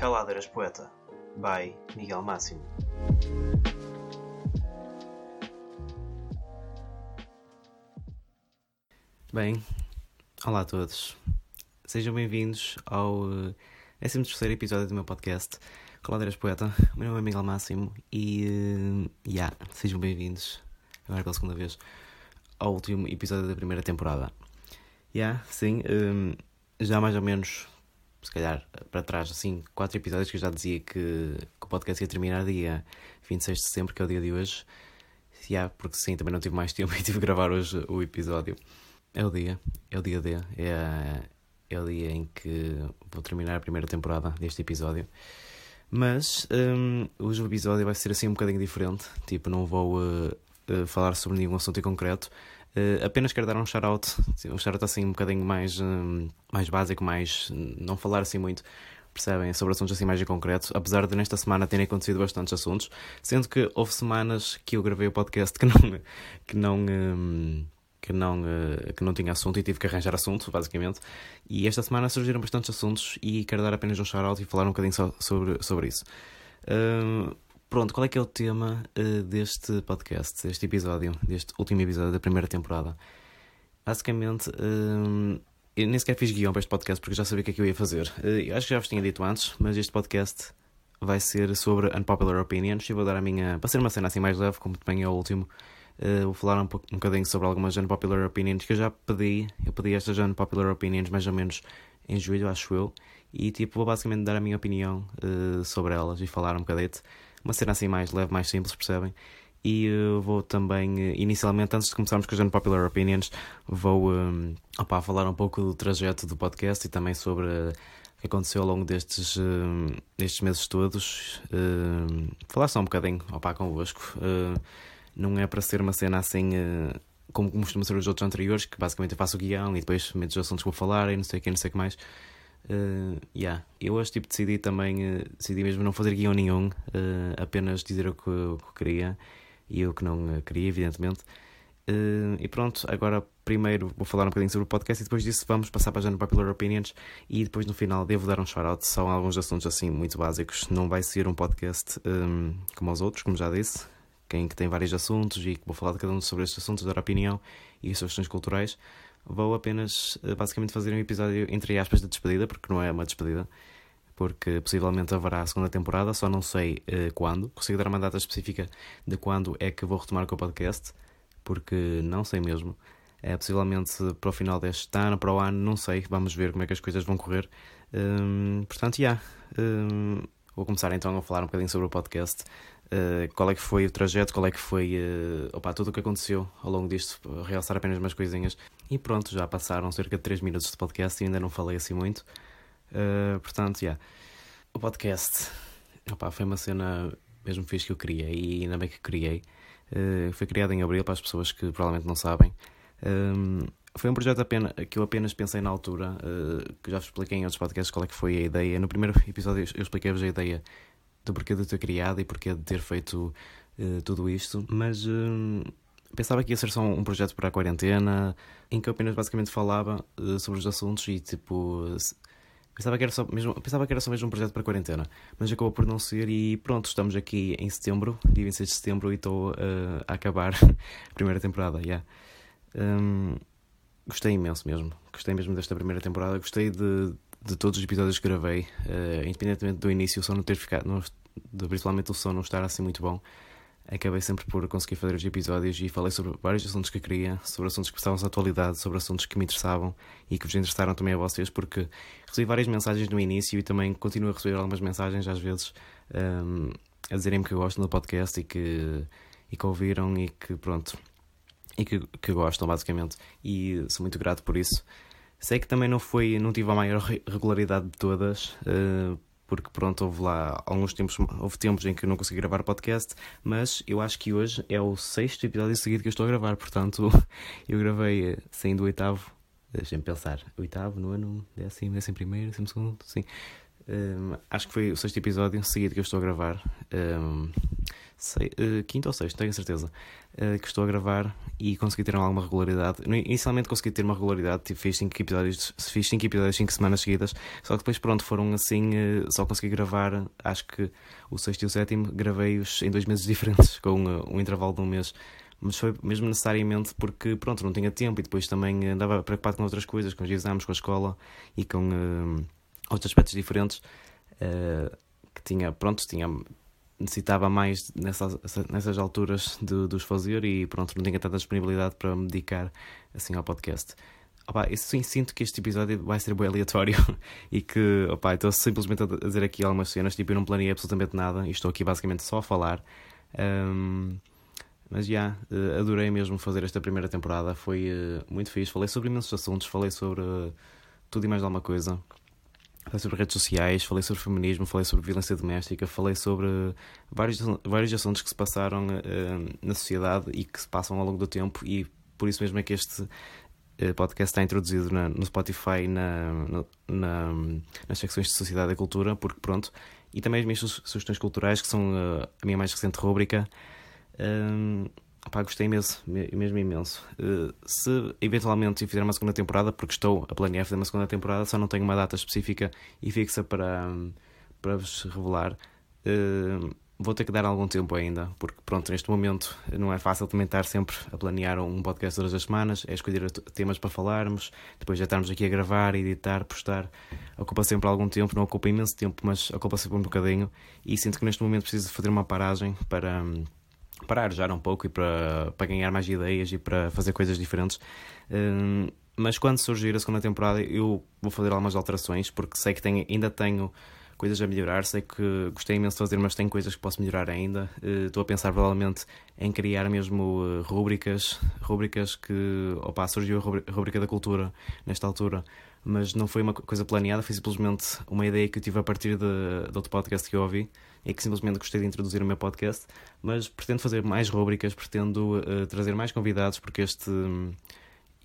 Caladeiras Poeta, by Miguel Máximo. Bem, olá a todos. Sejam bem-vindos ao uh, 13 episódio do meu podcast Caladeiras Poeta. O meu nome é Miguel Máximo e, uh, yeah, sejam bem-vindos, agora pela segunda vez, ao último episódio da primeira temporada. Yeah, sim, um, já mais ou menos, se calhar para trás, assim, quatro episódios que eu já dizia que, que o podcast ia terminar dia 26 de setembro, que é o dia de hoje. Yeah, porque sim, também não tive mais tempo e tive que gravar hoje o episódio. É o dia, é o dia D, é, é o dia em que vou terminar a primeira temporada deste episódio. Mas um, hoje o episódio vai ser assim um bocadinho diferente, tipo, não vou uh, uh, falar sobre nenhum assunto em concreto. Uh, apenas quero dar um shout-out, um shout-out assim um bocadinho mais, um, mais básico, mais não falar assim muito, percebem, sobre assuntos assim mais em concreto, apesar de nesta semana terem acontecido bastantes assuntos, sendo que houve semanas que eu gravei o podcast que não, que não, um, que não, uh, que não tinha assunto e tive que arranjar assunto, basicamente, e esta semana surgiram bastantes assuntos e quero dar apenas um shout-out e falar um bocadinho so, sobre, sobre isso. Uh, Pronto, qual é que é o tema uh, deste podcast, deste episódio, deste último episódio da primeira temporada? Basicamente, uh, eu nem sequer fiz guião para este podcast porque já sabia o que é que eu ia fazer. Uh, acho que já vos tinha dito antes, mas este podcast vai ser sobre unpopular opinions e vou dar a minha. para ser uma cena assim mais leve, como também é o último. Vou falar um, pouco, um bocadinho sobre algumas unpopular opinions que eu já pedi. Eu pedi estas unpopular opinions mais ou menos em julho, acho eu. E tipo, vou basicamente dar a minha opinião sobre elas e falar um bocadito. Uma cena assim mais leve, mais simples, percebem? E uh, vou também, uh, inicialmente, antes de começarmos com as Unpopular Opinions, vou um, opa, falar um pouco do trajeto do podcast e também sobre o que aconteceu ao longo destes, destes meses todos. falar só um bocadinho opa, convosco. não é para ser uma cena assim como costuma ser os outros anteriores, que basicamente eu faço o guião e depois meto os assuntos que vou falar e não sei o que, não sei o que mais. Uh, yeah. Eu hoje tipo, decidi também, uh, decidi mesmo não fazer guião nenhum, uh, apenas dizer o que, o que queria e o que não queria, evidentemente. e pronto, agora primeiro vou falar um bocadinho sobre o podcast e depois disso vamos passar para a Popular Opinions e depois no final devo dar um shout-out, são alguns assuntos assim muito básicos. Não vai ser um podcast um, como os outros, como já disse, quem que tem vários assuntos e que vou falar de cada um sobre estes assuntos, dar opinião e questões culturais vou apenas basicamente fazer um episódio entre aspas de despedida, porque não é uma despedida, porque possivelmente haverá a segunda temporada, só não sei uh, quando. Consigo dar uma data específica de quando é que vou retomar com o podcast, porque não sei mesmo. É possivelmente para o final deste ano, para o ano, não sei. Vamos ver como é que as coisas vão correr. Um, portanto, já. Yeah, um, vou começar então a falar um bocadinho sobre o podcast. Uh, qual é que foi o trajeto, qual é que foi uh, opa, tudo o que aconteceu ao longo disto, realçar apenas umas coisinhas. E pronto, já passaram cerca de 3 minutos de podcast e ainda não falei assim muito. Uh, portanto, já. Yeah. O podcast opa, foi uma cena mesmo fixe que eu criei e ainda bem que criei. Uh, foi criado em abril para as pessoas que provavelmente não sabem. Um, foi um projeto apenas, que eu apenas pensei na altura, que já vos expliquei em outros podcasts qual é que foi a ideia. No primeiro episódio eu expliquei-vos a ideia do porquê de ter criado e porquê de ter feito uh, tudo isto, mas uh, pensava que ia ser só um projeto para a quarentena, em que eu apenas basicamente falava uh, sobre os assuntos e tipo. Pensava que, era só mesmo, pensava que era só mesmo um projeto para a quarentena, mas acabou por não ser e pronto, estamos aqui em setembro, dia 26 de setembro, e estou a acabar a primeira temporada. Yeah. Um, gostei imenso mesmo, gostei mesmo desta primeira temporada, gostei de, de todos os episódios que gravei, uh, independentemente do início, o som não ter ficado, não, de, principalmente o som não estar assim muito bom, acabei sempre por conseguir fazer os episódios e falei sobre vários assuntos que queria, sobre assuntos que estavam na atualidade, sobre assuntos que me interessavam e que vos interessaram também a vocês, porque recebi várias mensagens no início e também continuo a receber algumas mensagens às vezes um, ehm, a dizerem-me que gostam do podcast e que, e que ouviram e que pronto. E que, que gostam, basicamente. E sou muito grato por isso. Sei que também não foi, não tive a maior regularidade de todas, uh, porque pronto, houve lá alguns tempos, houve tempos em que eu não consegui gravar podcast, mas eu acho que hoje é o sexto episódio seguido que eu estou a gravar, portanto eu gravei saindo o oitavo, deixem-me pensar, oitavo, nono, décimo, décimo primeiro, décimo segundo, sim. Um, acho que foi o sexto episódio seguido que eu estou a gravar. Um, sei, uh, quinta ou sexta, tenho certeza, uh, que estou a gravar e consegui ter alguma regularidade. Inicialmente consegui ter uma regularidade, tipo, fiz 5 episódios, fiz 5 episódios 5 semanas seguidas, só que depois pronto, foram assim, uh, só consegui gravar, acho que o sexto e o sétimo gravei-os em dois meses diferentes, com um intervalo de um mês. Mas foi mesmo necessariamente porque, pronto, não tinha tempo e depois também andava preocupado com outras coisas, com os exames, com a escola e com outros aspectos diferentes. que tinha, pronto, tinha necessitava mais nessas, nessas alturas de, de os fazer e pronto, não tinha tanta disponibilidade para me dedicar assim ao podcast. Opa, eu sim sinto que este episódio vai ser bem aleatório e que opa, estou simplesmente a dizer aqui algumas cenas, tipo, eu não planeei absolutamente nada e estou aqui basicamente só a falar. Um, mas já, yeah, adorei mesmo fazer esta primeira temporada, foi uh, muito fixe. Falei sobre imensos assuntos, falei sobre tudo e mais alguma coisa. Falei sobre redes sociais, falei sobre feminismo, falei sobre violência doméstica, falei sobre vários, vários assuntos que se passaram uh, na sociedade e que se passam ao longo do tempo, e por isso mesmo é que este uh, podcast está introduzido na, no Spotify na, na, nas secções de Sociedade e Cultura, porque pronto, e também as minhas sugestões culturais, que são uh, a minha mais recente rúbrica. Pá, gostei imenso, mesmo imenso. Uh, se eventualmente fizer uma segunda temporada, porque estou a planear fazer uma segunda temporada, só não tenho uma data específica e fixa para, para vos revelar. Uh, vou ter que dar algum tempo ainda, porque pronto, neste momento não é fácil também estar sempre a planear um podcast todas as semanas, é escolher temas para falarmos, depois já estarmos aqui a gravar, editar, postar. Ocupa sempre algum tempo, não ocupa imenso tempo, mas ocupa sempre um bocadinho e sinto que neste momento preciso fazer uma paragem para parar já um pouco e para, para ganhar mais ideias e para fazer coisas diferentes. Um, mas quando surgir a segunda temporada, eu vou fazer algumas alterações, porque sei que tenho, ainda tenho coisas a melhorar. Sei que gostei imenso de fazer, mas tenho coisas que posso melhorar ainda. Uh, estou a pensar provavelmente em criar mesmo uh, rúbricas, rúbricas que, opa, surgiu a rúbrica da cultura nesta altura, mas não foi uma coisa planeada, foi simplesmente uma ideia que eu tive a partir de, de outro podcast que eu ouvi e que simplesmente gostei de introduzir no meu podcast, mas pretendo fazer mais rubricas, pretendo uh, trazer mais convidados, porque este. Um,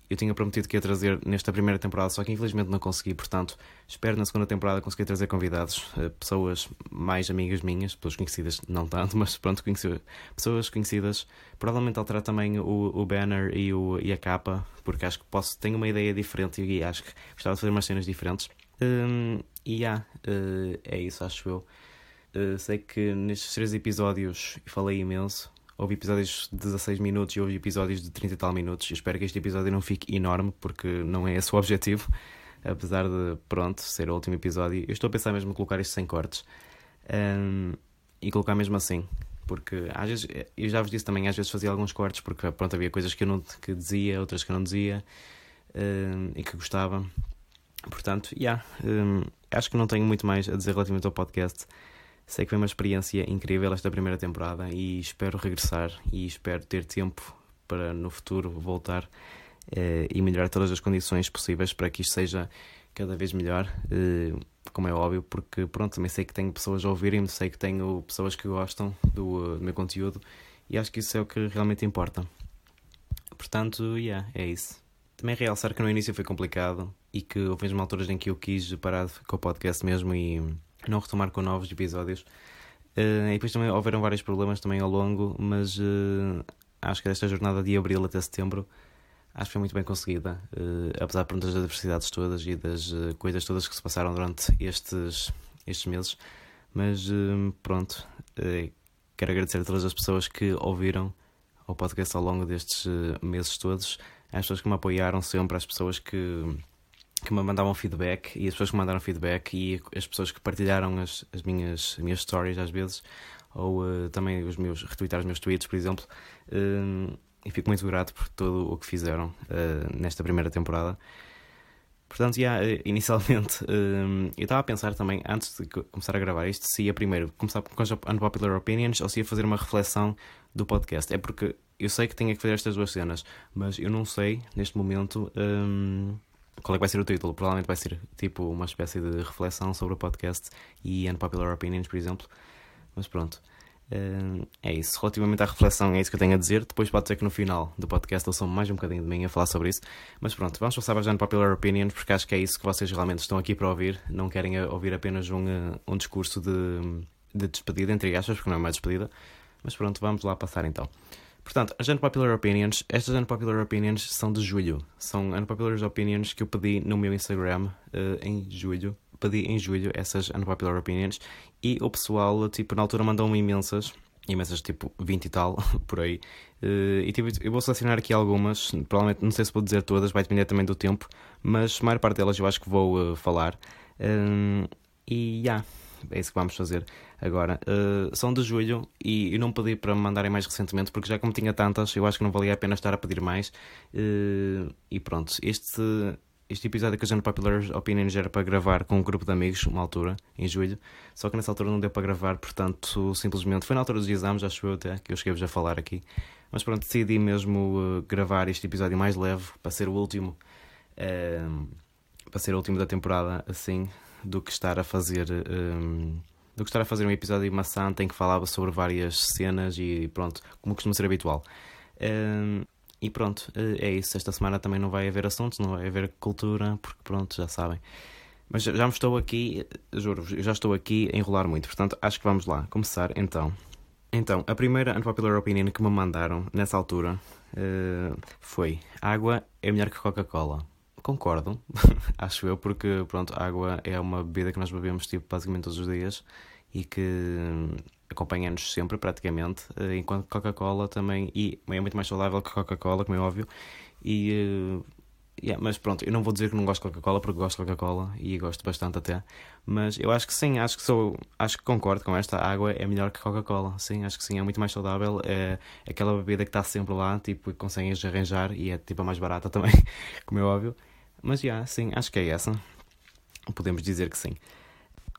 eu tinha prometido que ia trazer nesta primeira temporada, só que infelizmente não consegui, portanto, espero na segunda temporada conseguir trazer convidados, uh, pessoas mais amigas minhas, pessoas conhecidas, não tanto, mas pronto, conheci, pessoas conhecidas. Provavelmente alterar também o, o banner e, o, e a capa, porque acho que posso, tenho uma ideia diferente e acho que gostava de fazer umas cenas diferentes. Um, e yeah, uh, é isso, acho eu. Uh, sei que nestes três episódios falei imenso. Houve episódios de 16 minutos e houve episódios de 30 e tal minutos. Eu espero que este episódio não fique enorme, porque não é esse o objetivo. Apesar de, pronto, ser o último episódio. Eu estou a pensar mesmo em colocar isto sem cortes. Um, e colocar mesmo assim. Porque às vezes, eu já vos disse também, às vezes fazia alguns cortes, porque pronto, havia coisas que eu não que dizia, outras que eu não dizia. Um, e que gostava. Portanto, yeah, um, acho que não tenho muito mais a dizer relativamente ao podcast. Sei que foi uma experiência incrível esta primeira temporada e espero regressar e espero ter tempo para no futuro voltar eh, e melhorar todas as condições possíveis para que isto seja cada vez melhor, eh, como é óbvio, porque pronto, também sei que tenho pessoas a ouvirem-me, sei que tenho pessoas que gostam do, do, meu conteúdo e acho que isso é o que realmente importa. Portanto, yeah, é isso. Também realçar que no início foi complicado e que houve mesmo alturas em que eu quis parar com o podcast mesmo e não retomar com novos episódios. Uh, e depois também houveram vários problemas também ao longo, mas uh, acho que esta jornada de abril até setembro acho que foi muito bem conseguida, uh, apesar de das adversidades todas e das coisas todas que se passaram durante estes, estes meses. Mas pronto, quero agradecer a todas as pessoas que ouviram o podcast ao longo destes meses todos, às pessoas que me apoiaram sempre, às pessoas que que me mandavam feedback e as pessoas que mandaram feedback e as pessoas que partilharam as, as, minhas, as minhas stories às vezes ou uh, também os meus retweetar os meus tweets, por exemplo. Uh, e fico muito grato por todo o que fizeram uh, nesta primeira temporada. Portanto, yeah, inicialmente eu estava a pensar também, antes de começar a gravar isto, se ia primeiro começar com as unpopular opinions ou se ia fazer uma reflexão do podcast. É porque eu sei que tenho que fazer estas duas cenas, mas eu não sei neste momento. Qual é que vai ser o título? Provavelmente vai ser tipo uma espécie de reflexão sobre o podcast e unpopular opinions, por exemplo. Mas pronto. Uh, é isso. Relativamente à reflexão, é isso que eu tenho a dizer. Depois pode ser que no final do podcast ouçam mais um bocadinho de mim a falar sobre isso. Mas pronto, vamos passar para as unpopular opinions, porque acho que é isso que vocês realmente estão aqui para ouvir. Não querem ouvir apenas um, um discurso de, de despedida, entre aspas, porque não é uma despedida. Mas pronto, vamos lá passar então. Portanto, as Unpopular Opinions, estas Unpopular Opinions são de julho. São Unpopular Opinions que eu pedi no meu Instagram uh, em julho. Pedi em julho essas Unpopular Opinions e o pessoal, tipo, na altura mandou-me imensas, imensas, tipo, 20 e tal, por aí. Uh, e tipo, eu vou selecionar aqui algumas, provavelmente não sei se vou dizer todas, vai depender também do tempo, mas a maior parte delas eu acho que vou uh, falar. e já, yeah, é isso que vamos fazer agora. Uh, são de julho e eu não pedi para me mandarem mais recentemente, porque já como tinha tantas, eu acho que não valia a pena estar a pedir mais. Uh, e pronto, este, este episódio que a gente Popular Opinions era para gravar com um grupo de amigos, uma altura, em julho, só que nessa altura não deu para gravar, portanto, simplesmente foi na altura dos exames, acho eu até, que eu cheguei-vos a falar aqui. Mas pronto, decidi mesmo uh, gravar este episódio mais leve, para ser o último. para ser o último da temporada, assim, do que estar a fazer um, do que estar a fazer um episódio maçante em que falava sobre várias cenas e pronto, como costuma ser habitual. Um, e pronto, eh, é isso. Esta semana também não vai haver assuntos, não vai haver cultura, porque pronto, já sabem. Mas já me estou aqui, juro-vos, já estou aqui a enrolar muito, portanto acho que vamos lá começar então. Então, a primeira unpopular opinion que me mandaram nessa altura uh, foi: água é melhor que Coca-Cola concordo, acho eu, porque pronto, água é uma bebida que nós bebemos tipo, basicamente todos os dias e que hum, acompanha-nos sempre praticamente, eh, enquanto Coca-Cola também e é muito mais saudável que Coca-Cola, como é óbvio. E uh, Yeah, mas pronto, eu não vou dizer que não gosto de Coca-Cola porque gosto de Coca-Cola e gosto bastante até. Mas eu acho que sim, acho que sou, acho que concordo com esta. A água é melhor que Coca-Cola. Sim, acho que sim, é muito mais saudável. É aquela bebida que está sempre lá, tipo, e consegues arranjar e é tipo a mais barata também, como é óbvio. Mas já, yeah, sim, acho que é essa. Podemos dizer que sim.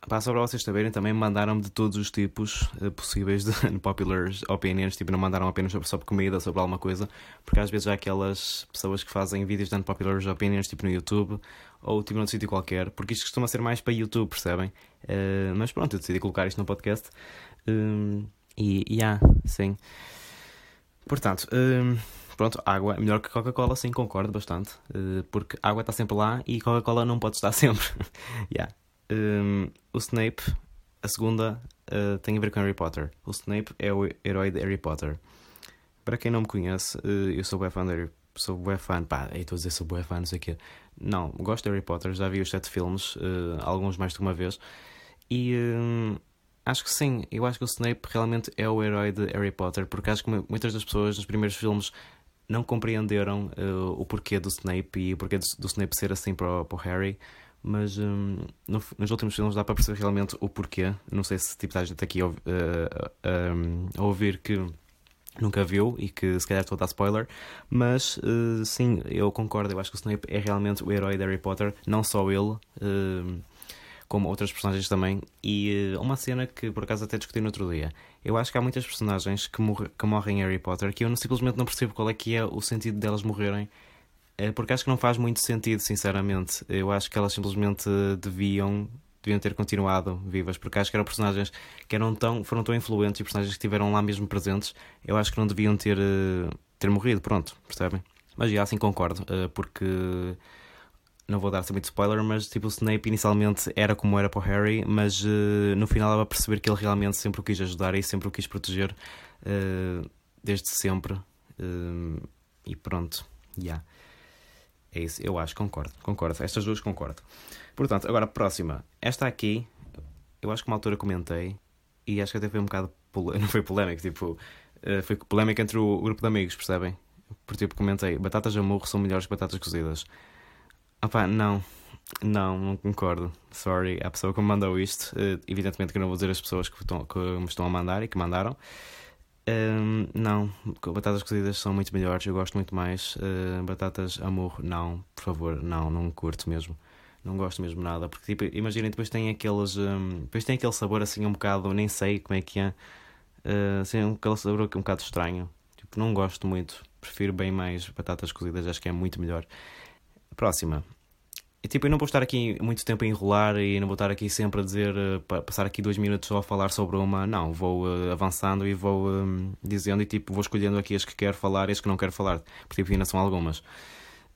Pá, só para vocês saberem, também mandaram-me de todos os tipos uh, possíveis de popular opinions, tipo, não mandaram apenas sobre, sobre comida, sobre alguma coisa, porque às vezes há aquelas pessoas que fazem vídeos de unpopular opinions, tipo no YouTube, ou tipo num sítio qualquer, porque isto costuma ser mais para YouTube, percebem? Uh, mas pronto, eu decidi colocar isto no podcast. Um, e, e yeah, sim. Portanto, um, pronto, água é melhor que Coca-Cola, sim, concordo bastante, uh, porque água está sempre lá e Coca-Cola não pode estar sempre. yeah. Um, o Snape, a segunda, uh, tem a ver com Harry Potter. O Snape é o herói de Harry Potter. Para quem não me conhece, uh, eu sou bué fã de Harry Sou bué fã, pá, estou a dizer sou bué fã, não sei o quê. Não, gosto de Harry Potter, já vi os sete filmes, uh, alguns mais de uma vez. E acho que sim, eu acho que o Snape realmente é o herói de Harry Potter, porque acho que muitas das pessoas nos primeiros filmes não compreenderam uh, o porquê do Snape e o porquê do, do Snape ser assim para para o Harry mas um, no, nos últimos filmes dá para perceber realmente o porquê. Não sei se tipo, está gente aqui uh, uh, a ouvir que nunca viu e que se calhar estou a dar spoiler, mas uh, sim, eu concordo. Eu acho que o Snape é realmente o herói de Harry Potter, não só ele. Como outras personagens também, e uh, uma cena que por acaso até discuti no outro dia. Eu acho que há muitas personagens que, morre, que morrem em Harry Potter que eu simplesmente não percebo qual é que é o sentido delas morrerem é porque acho que não faz muito sentido, sinceramente. Eu acho que elas simplesmente deviam deviam ter continuado vivas, porque acho que eram personagens que eram tão, foram tão influentes e personagens que estiveram lá mesmo presentes, eu acho que não deviam ter, eh, ter morrido, pronto, percebem? Mas já assim concordo, eh, porque não vou dar muito spoiler, mas tipo o Snape inicialmente era como era para o Harry, mas eh, no final ela perceber que ele realmente sempre o quis ajudar e sempre o quis proteger desde sempre. e pronto, já. Yeah. É isso, eu acho, concordo, concordo. Estas duas concordo. Portanto, agora a próxima. Esta aqui, eu acho que uma altura comentei e acho que até foi um bocado. Não foi polémico, tipo. Foi polémica entre o grupo de amigos, percebem? Por tipo, comentei: batatas a murro são melhores que batatas cozidas. Ah pá, não. Não, não concordo. Sorry, a pessoa que me mandou isto. Eh, evidentemente que eu não vou dizer as pessoas que, estão, que me estão a mandar e que mandaram. Um, não, batatas cozidas são muito melhores, eu gosto muito mais. Uh, batatas amor, não, por favor, não, não curto mesmo. Não gosto mesmo nada, porque tipo, imaginem, depois tem aqueles. Um, depois tem aquele sabor assim um bocado, nem sei como é que é. Uh, assim, aquele sabor um bocado estranho. Tipo, não gosto muito. Prefiro bem mais batatas cozidas, acho que é muito melhor. Próxima. E, tipo, eu não vou estar aqui muito tempo a enrolar e não vou estar aqui sempre a dizer, uh, passar aqui dois minutos só a falar sobre uma. Não, vou uh, avançando e vou um, dizendo e tipo, vou escolhendo aqui as que quero falar e as que não quero falar, porque tipo, ainda são algumas.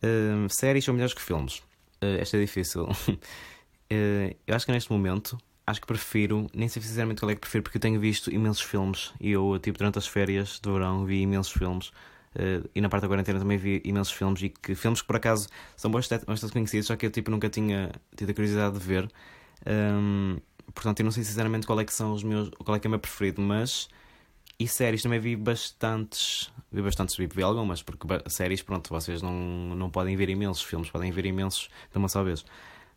Uh, séries são melhores que filmes. esta é difícil. eu acho que neste momento, acho que prefiro, nem sei sinceramente qual é que prefiro, porque eu tenho visto imensos filmes e eu, tipo, durante as férias do verão vi imensos filmes. Uh, e na parte da quarentena também vi imensos filmes e que filmes que por acaso são bastante, bastante conhecidos, só que eu tipo nunca tinha tido a curiosidade de ver. Um, portanto, eu não sei sinceramente qual é que são os meus, qual é que é o meu preferido, mas e séries também vi bastantes, vi bastantes, vi algumas, porque séries, pronto, vocês não, não podem ver imensos filmes, podem ver imensos de uma só vez.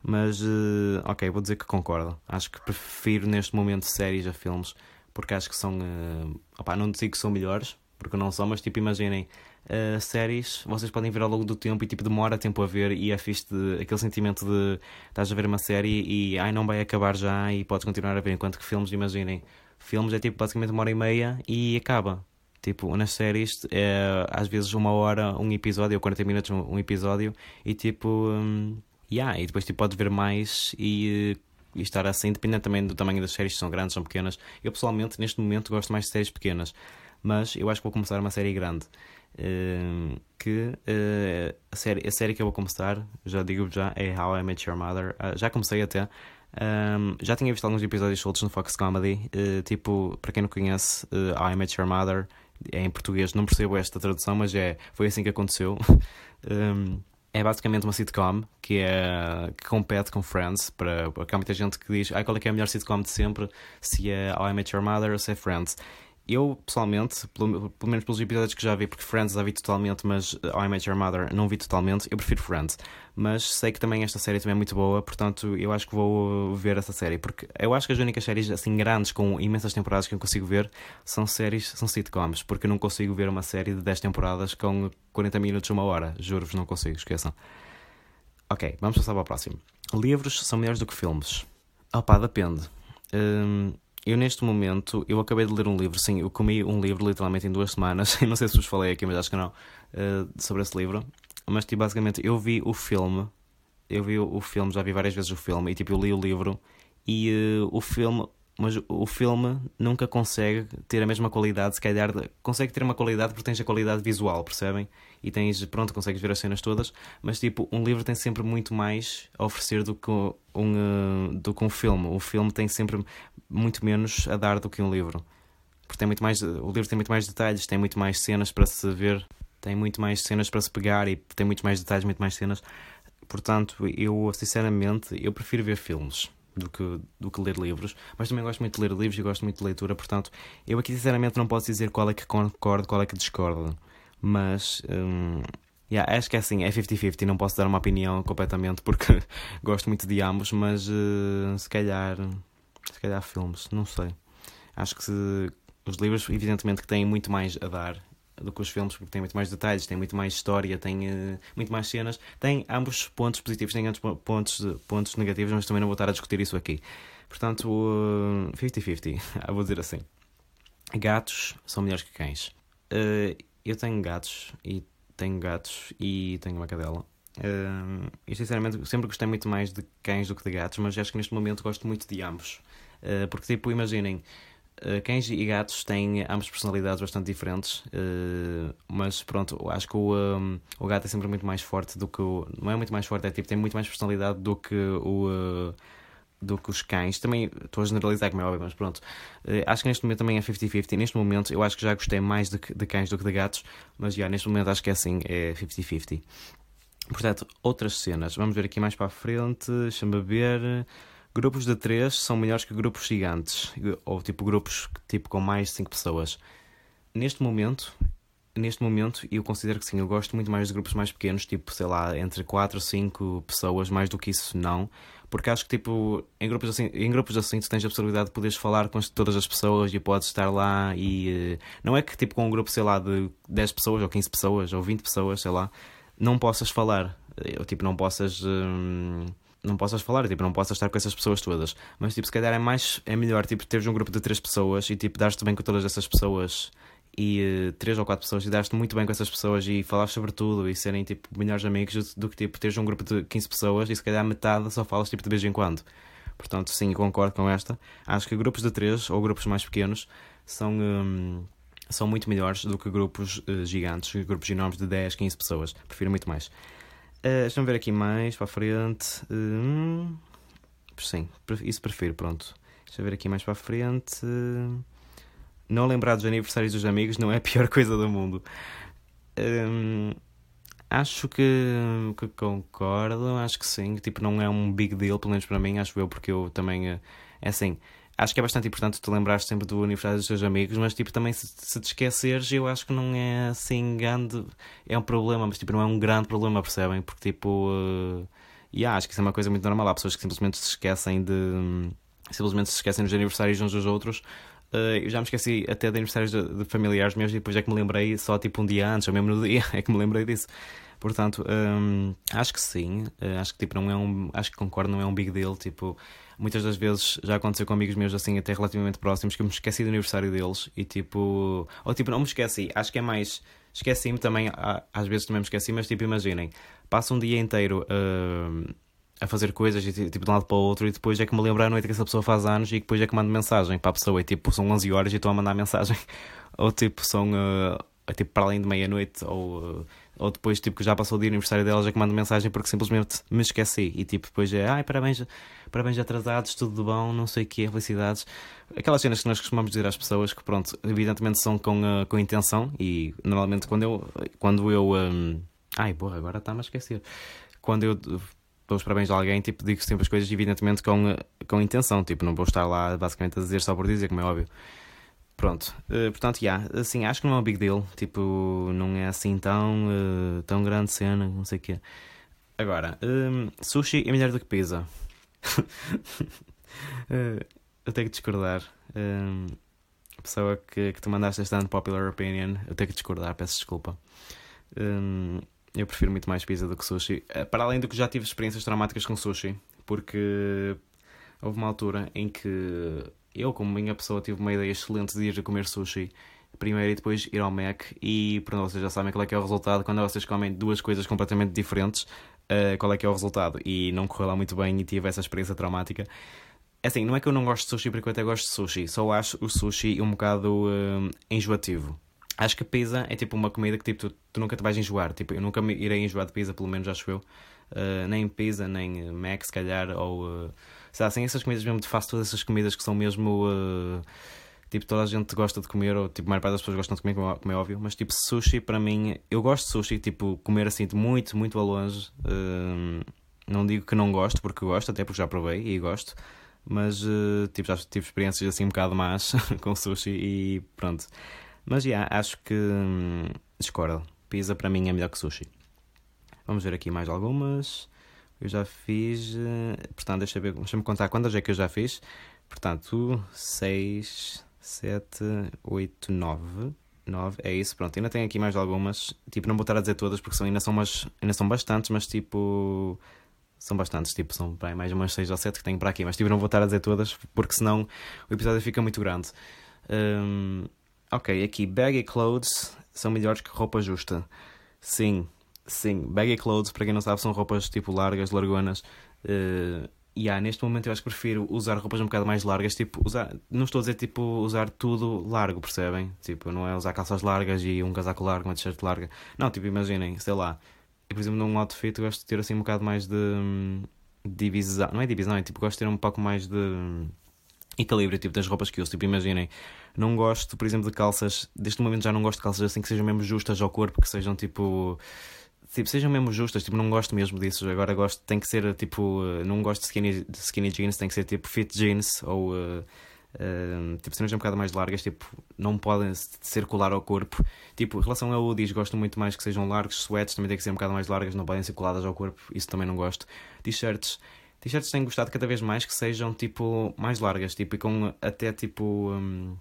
Mas, uh, ok, vou dizer que concordo. Acho que prefiro neste momento séries a filmes, porque acho que são. Uh, opá, não digo que são melhores, porque não são, mas tipo, imaginem. Uh, séries, vocês podem ver ao longo do tempo e tipo demora tempo a ver e é fixe de, aquele sentimento de estás a ver uma série e ai não vai acabar já e podes continuar a ver, enquanto que filmes, imaginem, filmes é tipo basicamente uma hora e meia e acaba. Tipo, nas séries é às vezes uma hora um episódio ou 40 minutos um, um episódio e tipo, um, yeah, e depois tipo, podes ver mais e e estar assim, dependendo também do tamanho das séries, se são grandes, são pequenas. Eu pessoalmente, neste momento, gosto mais de séries pequenas mas eu acho que vou começar uma série grande. Uh, que uh, a, série, a série que eu vou começar, já digo já, é How I Met Your Mother. Uh, já comecei até. Um, já tinha visto alguns episódios soltos no Fox Comedy. tipo, para quem não conhece, How I Met Your Mother é em português, não percebo esta tradução, mas é, foi assim que aconteceu. um, é basicamente uma sitcom que, é, que compete com Friends. Para, porque há muita gente que diz ah, qual é, que é a melhor sitcom de sempre, se é How I Met Your Mother ou se é Friends. Eu, pessoalmente, pelo, pelo, menos pelos episódios que já vi, porque Friends já vi totalmente, mas uh, I Met Your Mother não vi totalmente, eu prefiro Friends. Mas sei que também esta série também é muito boa, portanto eu acho que vou ver essa série. Porque eu acho que as únicas séries assim grandes, com imensas temporadas que eu consigo ver, são séries, são sitcoms. Porque eu não consigo ver uma série de 10 temporadas com 40 minutos, uma hora. Juro-vos, não consigo, esqueçam. Ok, vamos passar para o próximo. Livros são melhores do que filmes? Opá, depende. Hum, eu neste momento, eu acabei de ler um livro, sim, eu comi um livro literalmente em duas semanas, não sei se vos falei aqui, mas acho que não, uh, sobre esse livro. Mas tipo, basicamente, eu vi o filme, eu vi o filme, já vi várias vezes o filme, e tipo, eu li o livro, e uh, o filme, mas o filme nunca consegue ter a mesma qualidade, se calhar consegue ter uma qualidade porque tens a qualidade visual, percebem? E tens, pronto, consegues ver as cenas todas, mas tipo, um livro tem sempre muito mais a oferecer do que um, uh, do que um filme. O filme tem sempre muito menos a dar do que um livro. Porque tem muito mais, o livro tem muito mais detalhes, tem muito mais cenas para se ver, tem muito mais cenas para se pegar e tem muito mais detalhes, muito mais cenas. Portanto, eu sinceramente, eu prefiro ver filmes do que, do que ler livros, mas também gosto muito de ler livros e gosto muito de leitura, portanto, eu aqui sinceramente não posso dizer qual é que concordo, qual é que discordo, mas hum, yeah, acho que é assim, é 50-50, não posso dar uma opinião completamente porque gosto muito de ambos, mas uh, se calhar se calhar filmes, não sei. Acho que se, os livros, evidentemente, que têm muito mais a dar do que os filmes, porque têm muito mais detalhes, têm muito mais história, têm uh, muito mais cenas. Tem ambos pontos positivos, têm ambos pontos, pontos negativos, mas também não vou estar a discutir isso aqui. Portanto, 50-50, uh, vou dizer assim. Gatos são melhores que cães. Uh, eu tenho gatos e tenho gatos e tenho uma cadela. Uh, sinceramente sempre gostei muito mais de cães do que de gatos, mas acho que neste momento gosto muito de ambos. Uh, porque, tipo, imaginem, cães e gatos têm ambas personalidades bastante diferentes, mas pronto, acho que o, um, o gato é sempre muito mais forte do que o. Não é muito mais forte, é tipo, tem muito mais personalidade do que o do que os cães. Também estou a generalizar, como é óbvio, mas pronto. Acho que neste momento também é 50-50. Neste momento eu acho que já gostei mais de, de cães do que de gatos, mas já neste momento acho que é assim, é 50-50. Portanto, outras cenas. Vamos ver aqui mais para a frente. Deixa-me ver. Grupos de 3 são melhores que grupos gigantes. Ou tipo grupos tipo, com mais de 5 pessoas. Neste momento, neste momento, eu considero que sim. Eu gosto muito mais de grupos mais pequenos, tipo, sei lá, entre 4 ou 5 pessoas. Mais do que isso, não. Porque acho que, tipo, em grupos assim, em grupos assim tu tens a possibilidade de poderes falar com todas as pessoas e podes estar lá e... Uh, não é que, tipo, com um grupo, sei lá, de 10 pessoas ou 15 pessoas ou 20 pessoas, sei lá não possas falar. Eu, tipo, não possas. Hum, não possas falar, tipo, não possas estar com essas pessoas todas. Mas, tipo, se calhar é mais. É melhor, tipo, teres um grupo de três pessoas e, tipo, dar-te bem com todas essas pessoas e uh, três ou quatro pessoas e dar-te muito bem com essas pessoas e falar sobre tudo e serem, tipo, melhores amigos do que, tipo, teres um grupo de 15 pessoas e se calhar metade só falas, tipo, de vez em quando. Portanto, sim, concordo com esta. Acho que grupos de três ou grupos mais pequenos são. Hum, são muito melhores do que grupos uh, gigantes, grupos enormes de 10, 15 pessoas. Prefiro muito mais. Uh, Deixa-me ver aqui mais para a frente. Uh, sim, isso prefiro, pronto. Deixa eu ver aqui mais para a frente. Não lembrar dos aniversários dos amigos não é a pior coisa do mundo. Hum, acho que, que, concordo, acho que sim. Tipo, não é um big deal, pelo menos para mim, acho eu, porque eu também. É assim, acho que é bastante importante te lembrar sempre do aniversário dos teus amigos, mas tipo, também se, se te esqueceres, eu acho que não é assim grande. É um problema, mas tipo, não é um grande problema, percebem? Porque tipo. Uh, yeah, acho que isso é uma coisa muito normal. Há pessoas que simplesmente se esquecem de. Simplesmente se esquecem dos aniversários uns dos outros. Uh, eu já me esqueci até de aniversários de, de, familiares meus e depois é que me lembrei só tipo um dia antes, ou mesmo no dia, é que me lembrei disso. Portanto, um, acho que sim. Uh, acho que tipo, não é um. Acho que concordo, não é um big deal. Tipo, muitas das vezes já aconteceu com amigos meus assim, até relativamente próximos, que eu me esqueci do aniversário deles e tipo. Ou tipo, não me esqueci. Acho que é mais. Esqueci-me também, às vezes também me esqueci, mas tipo, imaginem, passo um dia inteiro uh, a fazer coisas tipo de um lado para o outro e depois é que me lembro à noite que essa pessoa faz anos e depois é que mando mensagem para a pessoa e tipo, são 11 horas e estou a mandar mensagem. ou tipo, são. Uh, tipo para além de meia-noite ou. Uh, ou depois tipo que já passou o dia aniversário dela já que mando mensagem porque simplesmente me esqueci. E tipo depois é ai parabéns parabéns atrasados tudo de bom não sei o que felicidades. Aquelas cenas que nós costumamos dizer às pessoas que pronto evidentemente são com uh, com intenção e normalmente quando eu quando eu um... ai porra agora está-me a esquecer. Quando eu dou os parabéns a alguém tipo digo sempre as coisas evidentemente com uh, com intenção. Tipo não vou estar lá basicamente a dizer só por dizer como é óbvio Pronto, uh, portanto, já, yeah, assim, acho que não é um big deal, tipo, não é assim tão, uh, tão grande cena, não sei o quê. Agora, um, sushi é melhor do que pizza. uh, eu tenho que discordar. Um, a pessoa que, que tu mandaste esta unpopular opinion, eu tenho que discordar, peço desculpa. Um, eu prefiro muito mais pizza do que sushi. Para além do que já tive experiências traumáticas com sushi, porque houve uma altura em que eu, como minha pessoa, tive uma ideia excelente de ir comer sushi primeiro e depois ir ao Mac. E pronto, vocês já sabem qual é que é o resultado. Quando vocês comem duas coisas completamente diferentes, uh, qual é que é o resultado? E não correu lá muito bem e tive essa experiência traumática. É assim, não é que eu não gosto de sushi porque eu até gosto de sushi, só acho o sushi um bocado uh, enjoativo. Acho que pizza é tipo uma comida que tipo, tu, tu, nunca te vais enjoar. Tipo, eu nunca me irei enjoar de pizza, pelo menos acho eu. Uh, nem pizza, nem Mac, se calhar, ou sei lá, assim, essas comidas mesmo de todas essas comidas que são mesmo. Uh, tipo, toda a gente gosta de comer, ou tipo, a maior parte das pessoas gostam de comer, como é óbvio, mas tipo, sushi para mim, eu gosto de sushi, tipo, comer assim de muito, muito a longe. Uh, não digo que não gosto, porque gosto, até porque já provei e gosto, mas uh, tipo, já tive experiências assim um bocado más com sushi e pronto. Mas já, yeah, acho que hum, discordo. Pizza para mim é melhor que sushi. Vamos ver aqui mais algumas. Eu já fiz. Eh, portanto, deixa deixa-me contar quantas é que eu já fiz. Portanto, 6, 7, 8, 9. 9, é isso, pronto. Ainda tenho aqui mais algumas. Tipo, não vou estar a dizer todas porque são, ainda, são umas, ainda são bastantes, mas tipo. São bastantes, tipo, são bem, mais umas 6 ou 7 que tenho para aqui, mas tipo, não vou estar a dizer todas porque senão o episódio fica muito grande. Um, ok, aqui, baggy clothes são melhores que roupa justa. Sim, Sim, baggy clothes, para quem não sabe, são roupas tipo largas, largonas. Uh, e yeah, neste momento eu acho que prefiro usar roupas um bocado mais largas, tipo, usar, não estou a dizer tipo usar tudo largo, percebem? Tipo, não é usar calças largas e um casaco largo, uma t-shirt larga. Não, tipo, imaginem, sei lá, eu, por exemplo, num outfit gosto de ter assim um bocado mais de hum, divisão, não é divisão, é tipo, gosto de ter um pouco mais de hum, equilíbrio, tipo, das roupas que uso, tipo, imaginem, não gosto, por exemplo, de calças, deste momento já não gosto de calças assim que sejam mesmo justas ao corpo, que sejam tipo tipo, sejam mesmo justas, tipo, não gosto mesmo disso. Agora gosto, tem que ser tipo, não gosto de skinny, de skinny jeans, tem que ser tipo fit jeans ou uh, uh, tipo cenas um bocado mais largas, tipo, não podem circular ao corpo. Tipo, em relação a hoodies, gosto muito mais que sejam largos, sweats também tem que ser um bocado mais largas, não podem ser coladas ao corpo, isso também não gosto. T-shirts. T-shirts tenho gostado cada vez mais que sejam tipo mais largas, tipo, e com até tipo. Um,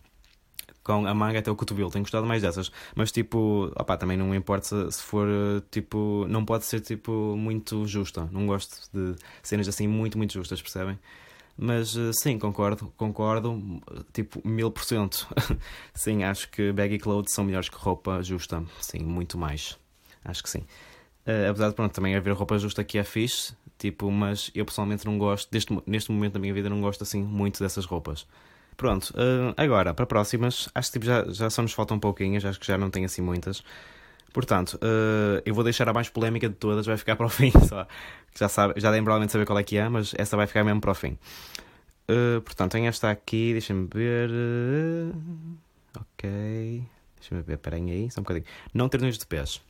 com a manga até o cotovelo. Tenho gostado mais dessas. Mas tipo, opá, também não importa se, se, for tipo. Não pode ser tipo muito justa. Não gosto de cenas assim muito, muito justas, percebem? Mas eh, sim, concordo, concordo, tipo mil por cento. Sim, acho que baggy clothes são melhores que roupa justa. Sim, muito mais. Acho que sim. Uh, apesar de pronto, também haver roupa justa que é fixe, tipo, mas eu pessoalmente não gosto, deste, neste momento da minha vida, não gosto assim muito dessas roupas. Pronto, uh, agora para próximas, acho que tipo, já, já só nos faltam pouquinhas, acho que já não tem assim muitas. Portanto, uh, eu vou deixar a mais polémica de todas, vai ficar para o fim só. Já, sabe, já devem provavelmente saber qual é que é, mas essa vai ficar mesmo para o fim. uh, portanto, tem esta aqui, deixa-me ver. Ok. Deixa-me ver, peraí aí, só um bocadinho. Não ter nojo de pés.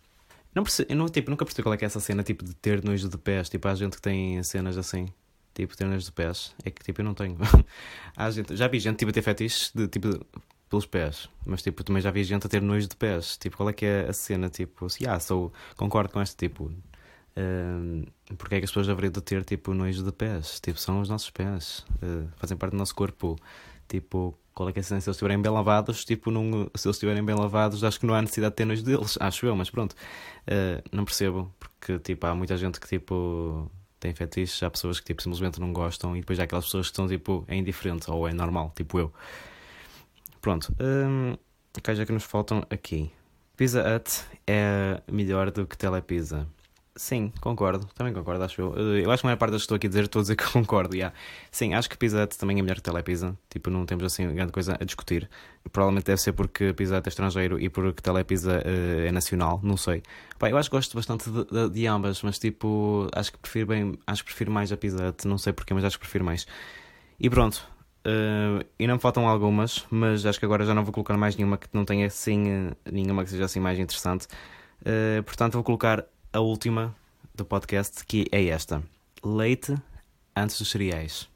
Não eu não, tipo, nunca percebi qual é que é essa cena, tipo, de ter nojo de pés. Tipo, há gente que tem cenas assim, tipo, nojo de pés. É que, tipo, eu não tenho. há gente, já vi gente, tipo, a ter fetiches de, tipo, pelos pés. Mas, tipo, também já vi gente a ter nojo de pés. Tipo, qual é que é a cena? Tipo, se, ah, sou, concordo com este tipo. Uh, porque é que as pessoas deveriam de ter, tipo, nojo de pés? Tipo, são os nossos pés. Uh, fazem parte do nosso corpo. Tipo, qual é que é a cena? Se eles estiverem bem lavados, tipo, não, se eles estiverem bem lavados, acho que não há necessidade de ter nojo deles. Acho eu, mas pronto. Uh, não percebo. Porque, tipo, há muita gente que, tipo tem fetiches, há pessoas que tipo, simplesmente não gostam e depois há aquelas pessoas que estão tipo, é indiferente ou é normal, tipo eu. Pronto, um, que já que nos faltam aqui. Pizza Hut é melhor do que Telepizza. Sim, concordo. Também concordo, acho eu. Eu acho que a maior parte das que estou aqui a dizer, estou a dizer que concordo. Yeah. Sim, acho que Pizza Hut também é melhor que Telepizza. Tipo, não temos assim grande coisa a discutir. Provavelmente deve ser porque Pizza Hut é estrangeiro e porque Telepizza uh, é nacional, não sei. Pá, eu acho que gosto bastante de, de, de, ambas, mas tipo, acho que prefiro bem, acho que prefiro mais a Pizza Hut. Não sei porquê, mas acho que prefiro mais. E pronto, Uh, e não faltam algumas, mas acho que agora já não vou colocar mais nenhuma que não tenha assim, uh, nenhuma que seja assim mais interessante. Uh, portanto, vou colocar a última do podcast, que é esta: leite antes dos cereais.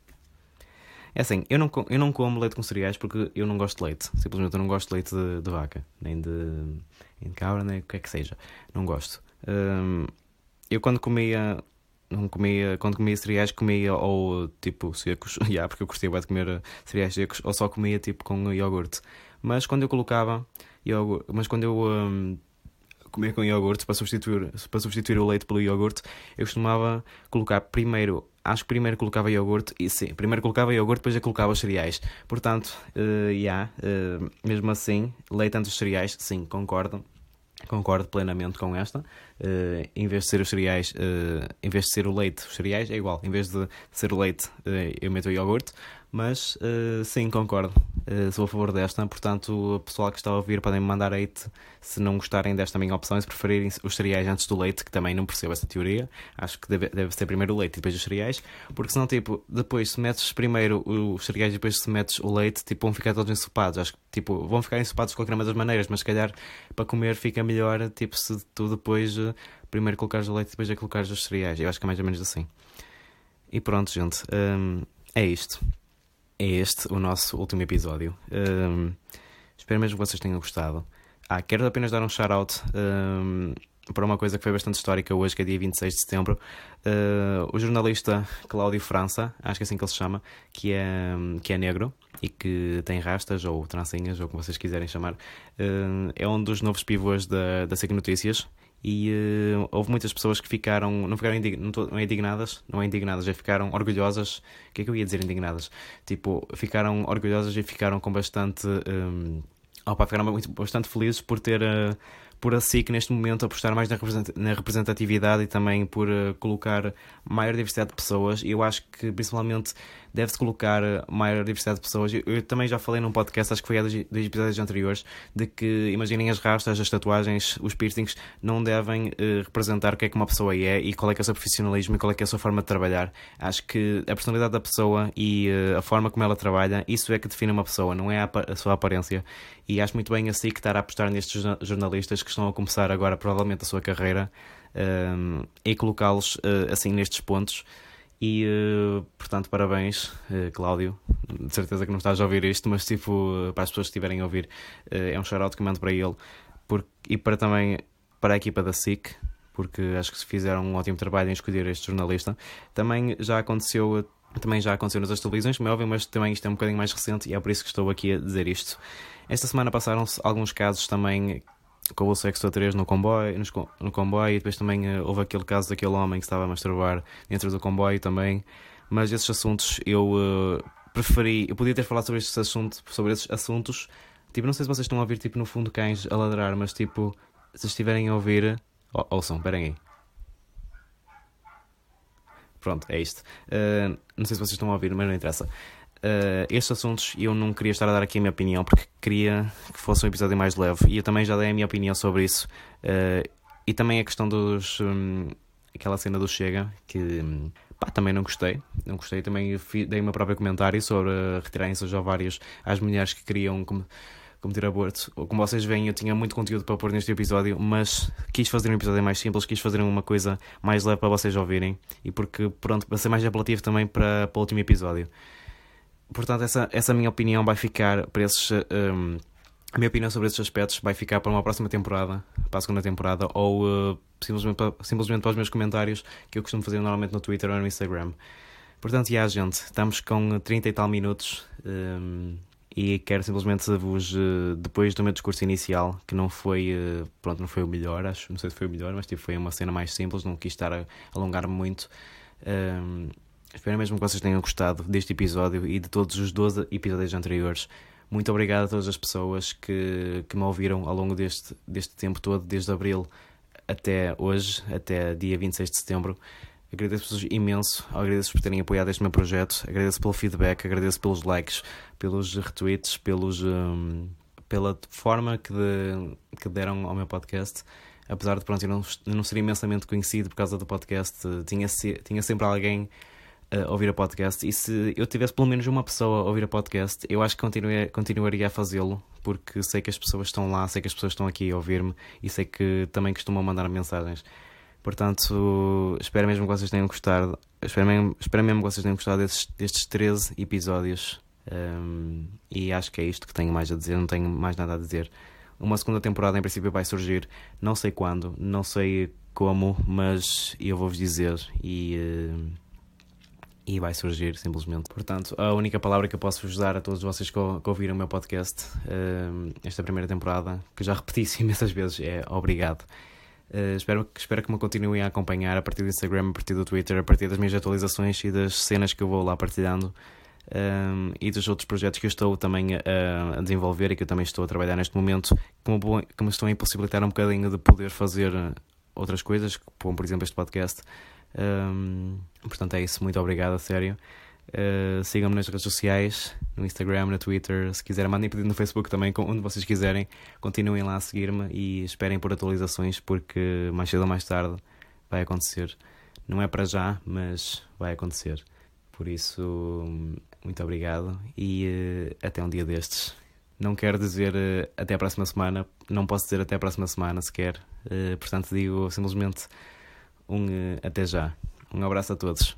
É assim, eu não, eu não como leite com cereais porque eu não gosto de leite. Simplesmente eu não gosto de leite de, de vaca, nem de, nem de cabra, nem o que é que seja. Não gosto. eu quando comia não comia, quando comia cereais, comia ou tipo secos, yeah, porque eu gostei de comer cereais secos, ou só comia tipo com iogurte. Mas quando eu colocava iogurte, mas quando eu um, comia com iogurte para substituir, para substituir o leite pelo iogurte, eu costumava colocar primeiro, acho que primeiro colocava iogurte, e sim, primeiro colocava iogurte, depois eu colocava os cereais. Portanto, uh, yeah, uh, mesmo assim, leite antes dos cereais, sim, concordo Concordo plenamente com esta. Uh, em vez de ser os cereais, uh, em vez de ser o leite, os cereais é igual. Em vez de ser o leite, eu meto o iogurte. Mas sim, concordo. Sou a favor desta. Portanto, o pessoal que está a ouvir podem me mandar hate se não gostarem desta minha opção e se preferirem os cereais antes do leite, que também não percebo essa teoria. Acho que deve, deve ser primeiro o leite e depois os cereais. Porque senão, tipo, depois se metes primeiro os cereais e depois se metes o leite, tipo, vão ficar todos ensopados. Acho que, tipo, vão ficar ensopados de qualquer uma das maneiras, mas se calhar para comer fica melhor, tipo, se tu depois uh, primeiro colocares o leite e depois é colocares os cereais. Eu acho que é mais ou menos assim. E pronto, gente. Um, é isto. É este o nosso último episódio. Um, espero mesmo que vocês tenham gostado. Ah, quero apenas dar um shout-out um, para uma coisa que foi bastante histórica hoje, que é dia 26 de setembro. Uh, o jornalista Cláudio França, acho que é assim que ele se chama, que é, que é negro e que tem rastas ou trancinhas, ou como vocês quiserem chamar, uh, é um dos novos pivôs da, da SIC Notícias. E uh, houve muitas pessoas que ficaram, não ficaram indig, não, tô, é indignadas, não é indignadas, já ficaram orgulhosas. O que é que eu ia dizer indignadas? Tipo, ficaram orgulhosas e ficaram com bastante. Um, opa, ficaram muito, bastante felizes por ter. Uh, por a SIC neste momento apostar mais na representatividade e também por uh, colocar maior diversidade de pessoas. E eu acho que principalmente deve-se colocar maior diversidade de pessoas. Eu, eu, também já falei num podcast, acho que foi há dos episódios anteriores, de que imaginem as rastas, as tatuagens, os piercings não devem uh, representar o que é que uma pessoa é e qual é que é o seu profissionalismo e qual é que é a sua forma de trabalhar. Acho que a personalidade da pessoa e uh, a forma como ela trabalha, isso é que define uma pessoa, não é a, a sua aparência. E acho muito bem assim que estar a apostar nestes jornalistas que estão a começar agora provavelmente a sua carreira um, e colocá-los uh, assim nestes pontos. E uh, portanto, parabéns, uh, Cláudio. De certeza que não estás a ouvir isto, mas tipo, para as pessoas que estiverem a ouvir, é um shout-out que mando para ele porque, e para também para a equipa da SIC, porque acho que fizeram um ótimo trabalho em escolher este jornalista. Também já aconteceu também já aconteceu nas televisões, como é óbvio, mas também isto é um bocadinho mais recente e é por isso que estou aqui a dizer isto. Esta semana passaram-se alguns casos também com o sexo a 3 no comboio, no comboio e depois também uh, houve aquele caso daquele homem que estava a masturbar dentro do comboio também. Mas esses assuntos eu uh, preferi, eu podia ter falado sobre estes assuntos, sobre esses assuntos. Tipo, não sei se vocês estão a ouvir tipo no fundo cães a ladrar, mas tipo, se estiverem a ouvir, oh, ouçam, esperem aí. Pronto, é isto. Uh, não sei se vocês estão a ouvir, mas não interessa. Uh, estes assuntos eu não queria estar a dar aqui a minha opinião porque queria que fosse um episódio mais leve e eu também já dei a minha opinião sobre isso uh, e também a questão dos um, aquela cena do Chega que um, pá, também não gostei. Não gostei, também dei o meu próprio comentário sobre retirarem-se os ovários às mulheres que queriam cometer aborto. Como vocês veem, eu tinha muito conteúdo para pôr neste episódio, mas quis fazer um episódio mais simples, quis fazer uma coisa mais leve para vocês ouvirem e porque, pronto, para ser mais apelativo também para, para o último episódio. Portanto, essa, essa minha opinião vai ficar para esses. Um, a minha opinião sobre esses aspectos vai ficar para uma próxima temporada, para a segunda temporada, ou uh, simplesmente, para, simplesmente para os meus comentários que eu costumo fazer normalmente no Twitter ou no Instagram. Portanto, a gente, estamos com 30 e tal minutos um, e quero simplesmente vos, uh, depois do meu discurso inicial, que não foi, uh, pronto, não foi o melhor, acho, não sei se foi o melhor, mas tipo, foi uma cena mais simples, não quis estar a alongar-me muito. Um, espero mesmo que vocês tenham gostado deste episódio e de todos os 12 episódios anteriores. Muito obrigado a todas as pessoas que, que me ouviram ao longo deste, deste tempo todo, desde abril até hoje, até dia 26 de setembro. Agradeço-vos imenso, agradeço por terem apoiado este meu projeto, agradeço pelo feedback, agradeço pelos likes, pelos retweets, pelos, um, pela forma que, de, que deram ao meu podcast. Apesar de pronto, eu não, não ser imensamente conhecido por causa do podcast, tinha, tinha sempre alguém a ouvir a podcast e se eu tivesse pelo menos uma pessoa a ouvir a podcast, eu acho que continuaria, continuaria a fazê-lo porque sei que as pessoas estão lá, sei que as pessoas estão aqui a ouvir-me e sei que também costumam mandar mensagens. Portanto, espero mesmo que vocês tenham gostado. Espero mesmo, espero mesmo que vocês tenham gostado destes, destes 13 episódios. Um, e acho que é isto que tenho mais a dizer, não tenho mais nada a dizer. Uma segunda temporada, em princípio, vai surgir. Não sei quando, não sei como, mas eu vou-vos dizer. E. Uh, e vai surgir simplesmente. Portanto, a única palavra que eu posso vos dar a todos vocês que, ouviram o meu podcast uh, esta primeira temporada, que já repeti imensas vezes, é obrigado. Uh, espero, espero que me continuem a acompanhar a partir do Instagram, a partir do Twitter, a partir das minhas atualizações e das cenas que eu vou lá partilhando. Um, e dos outros projetos que eu estou também a, a, desenvolver e que eu também estou a trabalhar neste momento, que me estão a impossibilitar um bocadinho de poder fazer outras coisas, como por exemplo este podcast. Um, portanto, é isso. Muito obrigado, a sério. Uh, Sigam-me nas redes sociais, no Instagram, no Twitter. Se quiserem, mandem pedido no Facebook também, onde vocês quiserem. Continuem lá a seguir-me e esperem por atualizações, porque mais cedo ou mais tarde vai acontecer. Não é para já, mas vai acontecer. Por isso, muito obrigado e uh, até um dia destes. Não quero dizer uh, até a próxima semana, não posso dizer até a próxima semana sequer. portanto, digo simplesmente um até já. Um abraço a todos.